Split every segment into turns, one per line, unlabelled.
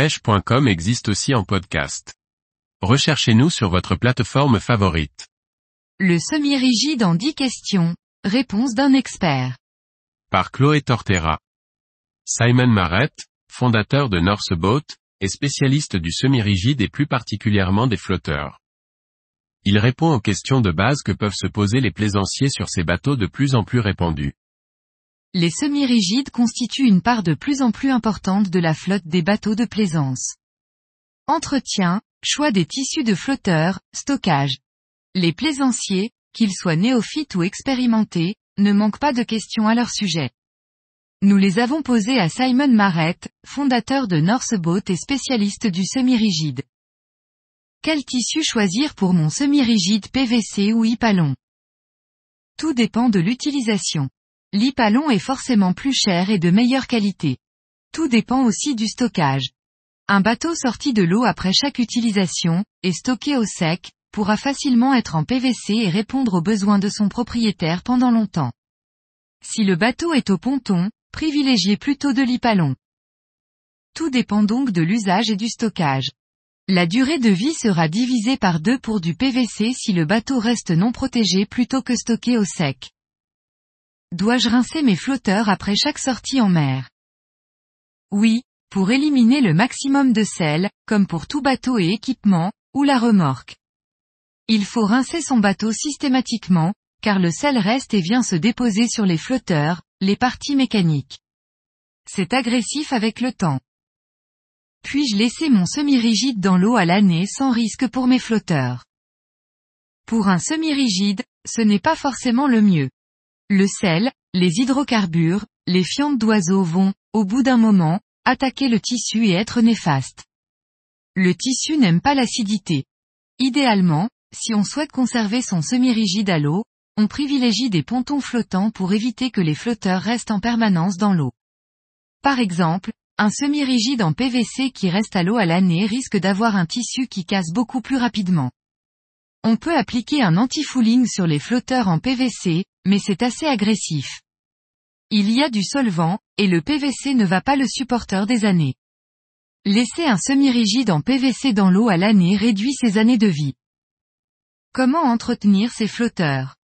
pêche.com existe aussi en podcast. Recherchez-nous sur votre plateforme favorite.
Le semi-rigide en 10 questions. Réponse d'un expert.
Par Chloé Tortera. Simon Marrett, fondateur de North Boat, est spécialiste du semi-rigide et plus particulièrement des flotteurs. Il répond aux questions de base que peuvent se poser les plaisanciers sur ces bateaux de plus en plus répandus.
Les semi-rigides constituent une part de plus en plus importante de la flotte des bateaux de plaisance. Entretien, choix des tissus de flotteurs, stockage. Les plaisanciers, qu'ils soient néophytes ou expérimentés, ne manquent pas de questions à leur sujet. Nous les avons posées à Simon Marrett, fondateur de Northboat et spécialiste du semi-rigide. Quel tissu choisir pour mon semi-rigide PVC ou Hypalon? Tout dépend de l'utilisation. L'Hypalon est forcément plus cher et de meilleure qualité. Tout dépend aussi du stockage. Un bateau sorti de l'eau après chaque utilisation, et stocké au sec, pourra facilement être en PVC et répondre aux besoins de son propriétaire pendant longtemps. Si le bateau est au ponton, privilégiez plutôt de l'Hypalon. Tout dépend donc de l'usage et du stockage. La durée de vie sera divisée par deux pour du PVC si le bateau reste non protégé plutôt que stocké au sec. Dois-je rincer mes flotteurs après chaque sortie en mer? Oui, pour éliminer le maximum de sel, comme pour tout bateau et équipement, ou la remorque. Il faut rincer son bateau systématiquement, car le sel reste et vient se déposer sur les flotteurs, les parties mécaniques. C'est agressif avec le temps. Puis-je laisser mon semi-rigide dans l'eau à l'année sans risque pour mes flotteurs? Pour un semi-rigide, ce n'est pas forcément le mieux. Le sel, les hydrocarbures, les fientes d'oiseaux vont, au bout d'un moment, attaquer le tissu et être néfastes. Le tissu n'aime pas l'acidité. Idéalement, si on souhaite conserver son semi-rigide à l'eau, on privilégie des pontons flottants pour éviter que les flotteurs restent en permanence dans l'eau. Par exemple, un semi-rigide en PVC qui reste à l'eau à l'année risque d'avoir un tissu qui casse beaucoup plus rapidement. On peut appliquer un anti-fouling sur les flotteurs en PVC, mais c'est assez agressif. Il y a du solvant, et le PVC ne va pas le supporter des années. Laisser un semi-rigide en PVC dans l'eau à l'année réduit ses années de vie. Comment entretenir ces flotteurs?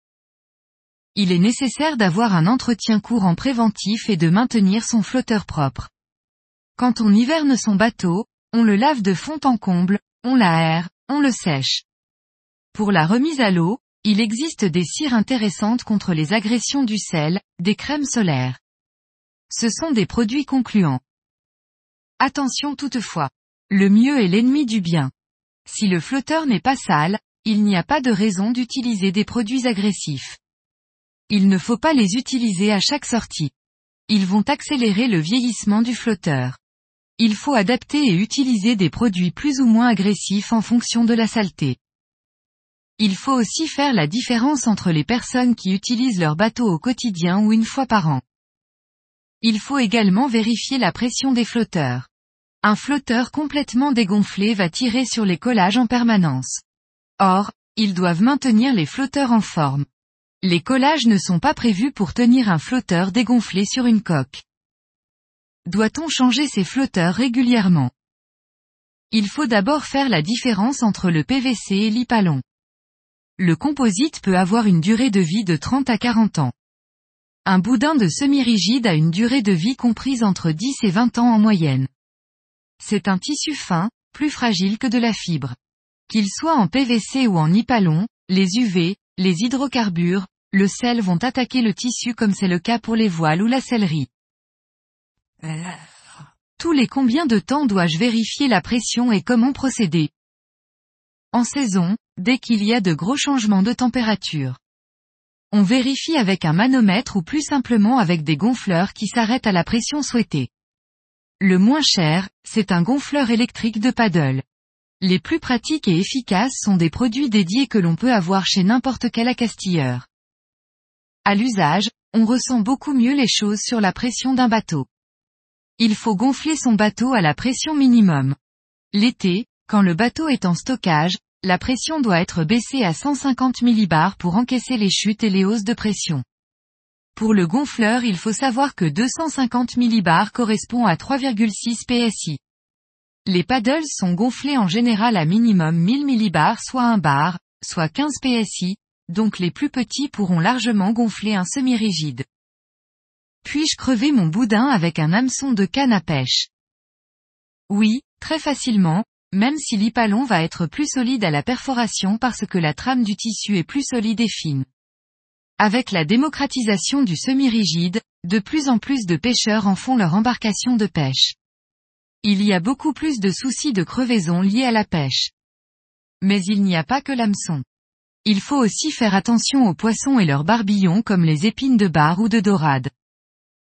Il est nécessaire d'avoir un entretien courant préventif et de maintenir son flotteur propre. Quand on hiverne son bateau, on le lave de fond en comble, on l'aère, on le sèche. Pour la remise à l'eau, il existe des cires intéressantes contre les agressions du sel, des crèmes solaires. Ce sont des produits concluants. Attention toutefois. Le mieux est l'ennemi du bien. Si le flotteur n'est pas sale, il n'y a pas de raison d'utiliser des produits agressifs. Il ne faut pas les utiliser à chaque sortie. Ils vont accélérer le vieillissement du flotteur. Il faut adapter et utiliser des produits plus ou moins agressifs en fonction de la saleté. Il faut aussi faire la différence entre les personnes qui utilisent leur bateau au quotidien ou une fois par an. Il faut également vérifier la pression des flotteurs. Un flotteur complètement dégonflé va tirer sur les collages en permanence. Or, ils doivent maintenir les flotteurs en forme. Les collages ne sont pas prévus pour tenir un flotteur dégonflé sur une coque. Doit-on changer ces flotteurs régulièrement? Il faut d'abord faire la différence entre le PVC et l'Hypalon. Le composite peut avoir une durée de vie de 30 à 40 ans. Un boudin de semi-rigide a une durée de vie comprise entre 10 et 20 ans en moyenne. C'est un tissu fin, plus fragile que de la fibre. Qu'il soit en PVC ou en Hypalon, les UV, les hydrocarbures, le sel vont attaquer le tissu comme c'est le cas pour les voiles ou la sellerie. Tous les combien de temps dois-je vérifier la pression et comment procéder? En saison, dès qu'il y a de gros changements de température. On vérifie avec un manomètre ou plus simplement avec des gonfleurs qui s'arrêtent à la pression souhaitée. Le moins cher, c'est un gonfleur électrique de paddle. Les plus pratiques et efficaces sont des produits dédiés que l'on peut avoir chez n'importe quel accastilleur. À l'usage, on ressent beaucoup mieux les choses sur la pression d'un bateau. Il faut gonfler son bateau à la pression minimum. L'été, quand le bateau est en stockage, la pression doit être baissée à 150 millibars pour encaisser les chutes et les hausses de pression. Pour le gonfleur il faut savoir que 250 millibars correspond à 3,6 psi. Les paddles sont gonflés en général à minimum 1000 millibars soit 1 bar, soit 15 psi, donc les plus petits pourront largement gonfler un semi-rigide. Puis-je crever mon boudin avec un hameçon de canne à pêche? Oui, très facilement, même si l'hypalon va être plus solide à la perforation parce que la trame du tissu est plus solide et fine. Avec la démocratisation du semi-rigide, de plus en plus de pêcheurs en font leur embarcation de pêche. Il y a beaucoup plus de soucis de crevaison liés à la pêche. Mais il n'y a pas que l'hameçon. Il faut aussi faire attention aux poissons et leurs barbillons comme les épines de bar ou de dorade.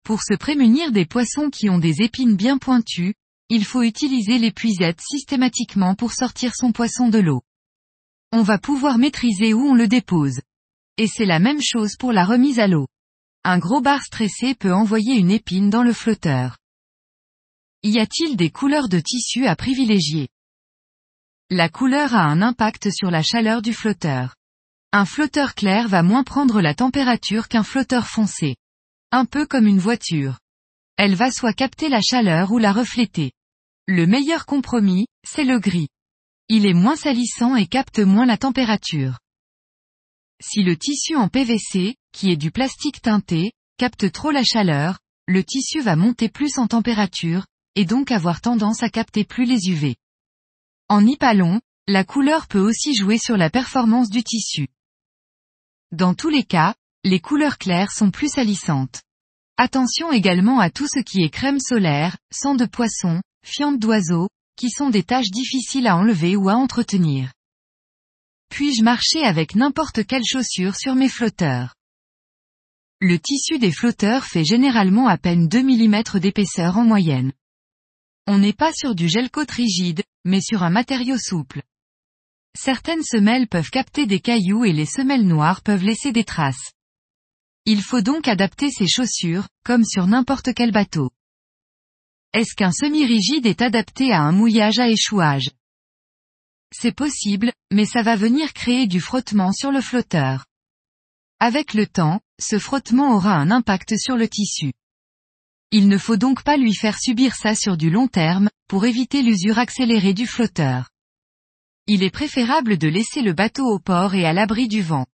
Pour se prémunir des poissons qui ont des épines bien pointues, il faut utiliser l'épuisette systématiquement pour sortir son poisson de l'eau. On va pouvoir maîtriser où on le dépose. Et c'est la même chose pour la remise à l'eau. Un gros bar stressé peut envoyer une épine dans le flotteur. Y a-t-il des couleurs de tissu à privilégier? La couleur a un impact sur la chaleur du flotteur. Un flotteur clair va moins prendre la température qu'un flotteur foncé. Un peu comme une voiture. Elle va soit capter la chaleur ou la refléter. Le meilleur compromis, c'est le gris. Il est moins salissant et capte moins la température. Si le tissu en PVC, qui est du plastique teinté, capte trop la chaleur, le tissu va monter plus en température, et donc avoir tendance à capter plus les UV. En hypalon, la couleur peut aussi jouer sur la performance du tissu. Dans tous les cas, les couleurs claires sont plus salissantes. Attention également à tout ce qui est crème solaire, sang de poisson, fientes d'oiseaux, qui sont des tâches difficiles à enlever ou à entretenir. Puis-je marcher avec n'importe quelle chaussure sur mes flotteurs? Le tissu des flotteurs fait généralement à peine 2 mm d'épaisseur en moyenne. On n'est pas sur du gel coat rigide, mais sur un matériau souple. Certaines semelles peuvent capter des cailloux et les semelles noires peuvent laisser des traces. Il faut donc adapter ses chaussures, comme sur n'importe quel bateau. Est-ce qu'un semi-rigide est adapté à un mouillage à échouage? C'est possible, mais ça va venir créer du frottement sur le flotteur. Avec le temps, ce frottement aura un impact sur le tissu. Il ne faut donc pas lui faire subir ça sur du long terme, pour éviter l'usure accélérée du flotteur. Il est préférable de laisser le bateau au port et à l'abri du vent.